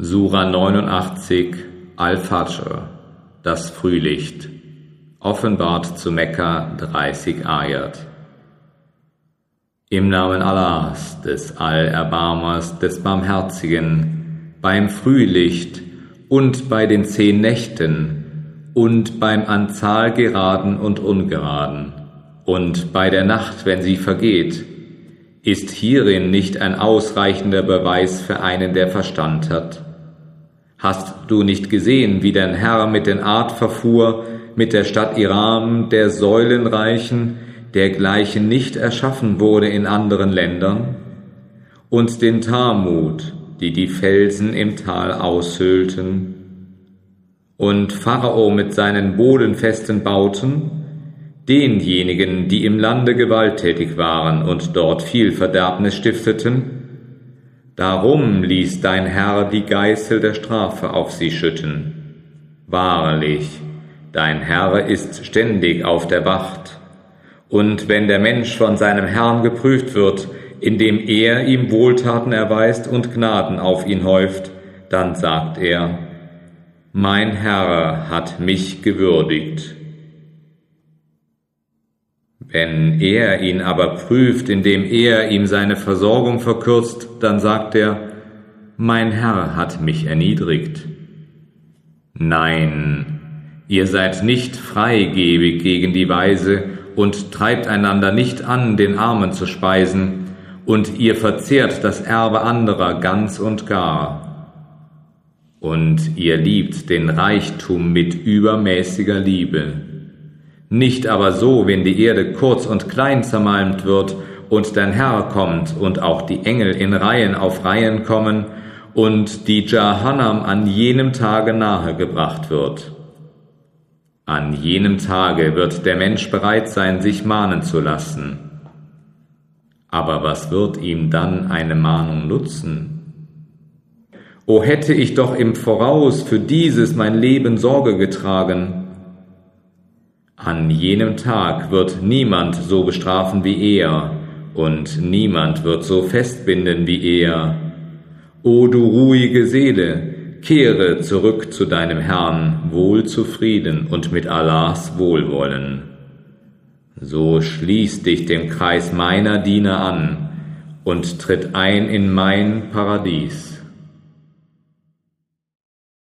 Sura 89 Al-Fajr, das Frühlicht, offenbart zu Mekka 30 Ayat. Im Namen Allahs, des Allerbarmers, des Barmherzigen, beim Frühlicht und bei den zehn Nächten und beim an Zahl geraden und ungeraden und bei der Nacht, wenn sie vergeht, ist hierin nicht ein ausreichender Beweis für einen, der Verstand hat? Hast du nicht gesehen, wie dein Herr mit den Art verfuhr, mit der Stadt Iram, der Säulenreichen, dergleichen nicht erschaffen wurde in anderen Ländern? Und den Talmud, die die Felsen im Tal aushöhlten? Und Pharao mit seinen bodenfesten Bauten, denjenigen, die im Lande gewalttätig waren und dort viel Verderbnis stifteten, Darum ließ dein Herr die Geißel der Strafe auf sie schütten. Wahrlich, dein Herr ist ständig auf der Wacht. Und wenn der Mensch von seinem Herrn geprüft wird, indem er ihm Wohltaten erweist und Gnaden auf ihn häuft, dann sagt er, mein Herr hat mich gewürdigt. Wenn er ihn aber prüft, indem er ihm seine Versorgung verkürzt, dann sagt er, mein Herr hat mich erniedrigt. Nein, ihr seid nicht freigebig gegen die Weise und treibt einander nicht an, den Armen zu speisen, und ihr verzehrt das Erbe anderer ganz und gar. Und ihr liebt den Reichtum mit übermäßiger Liebe nicht aber so, wenn die Erde kurz und klein zermalmt wird und dein Herr kommt und auch die Engel in Reihen auf Reihen kommen und die Jahannam an jenem Tage nahe gebracht wird. An jenem Tage wird der Mensch bereit sein, sich mahnen zu lassen. Aber was wird ihm dann eine Mahnung nutzen? O hätte ich doch im Voraus für dieses mein Leben Sorge getragen, an jenem Tag wird niemand so bestrafen wie er, und niemand wird so festbinden wie er. O du ruhige Seele, kehre zurück zu deinem Herrn, wohl zufrieden und mit Allahs Wohlwollen. So schließ dich dem Kreis meiner Diener an und tritt ein in mein Paradies.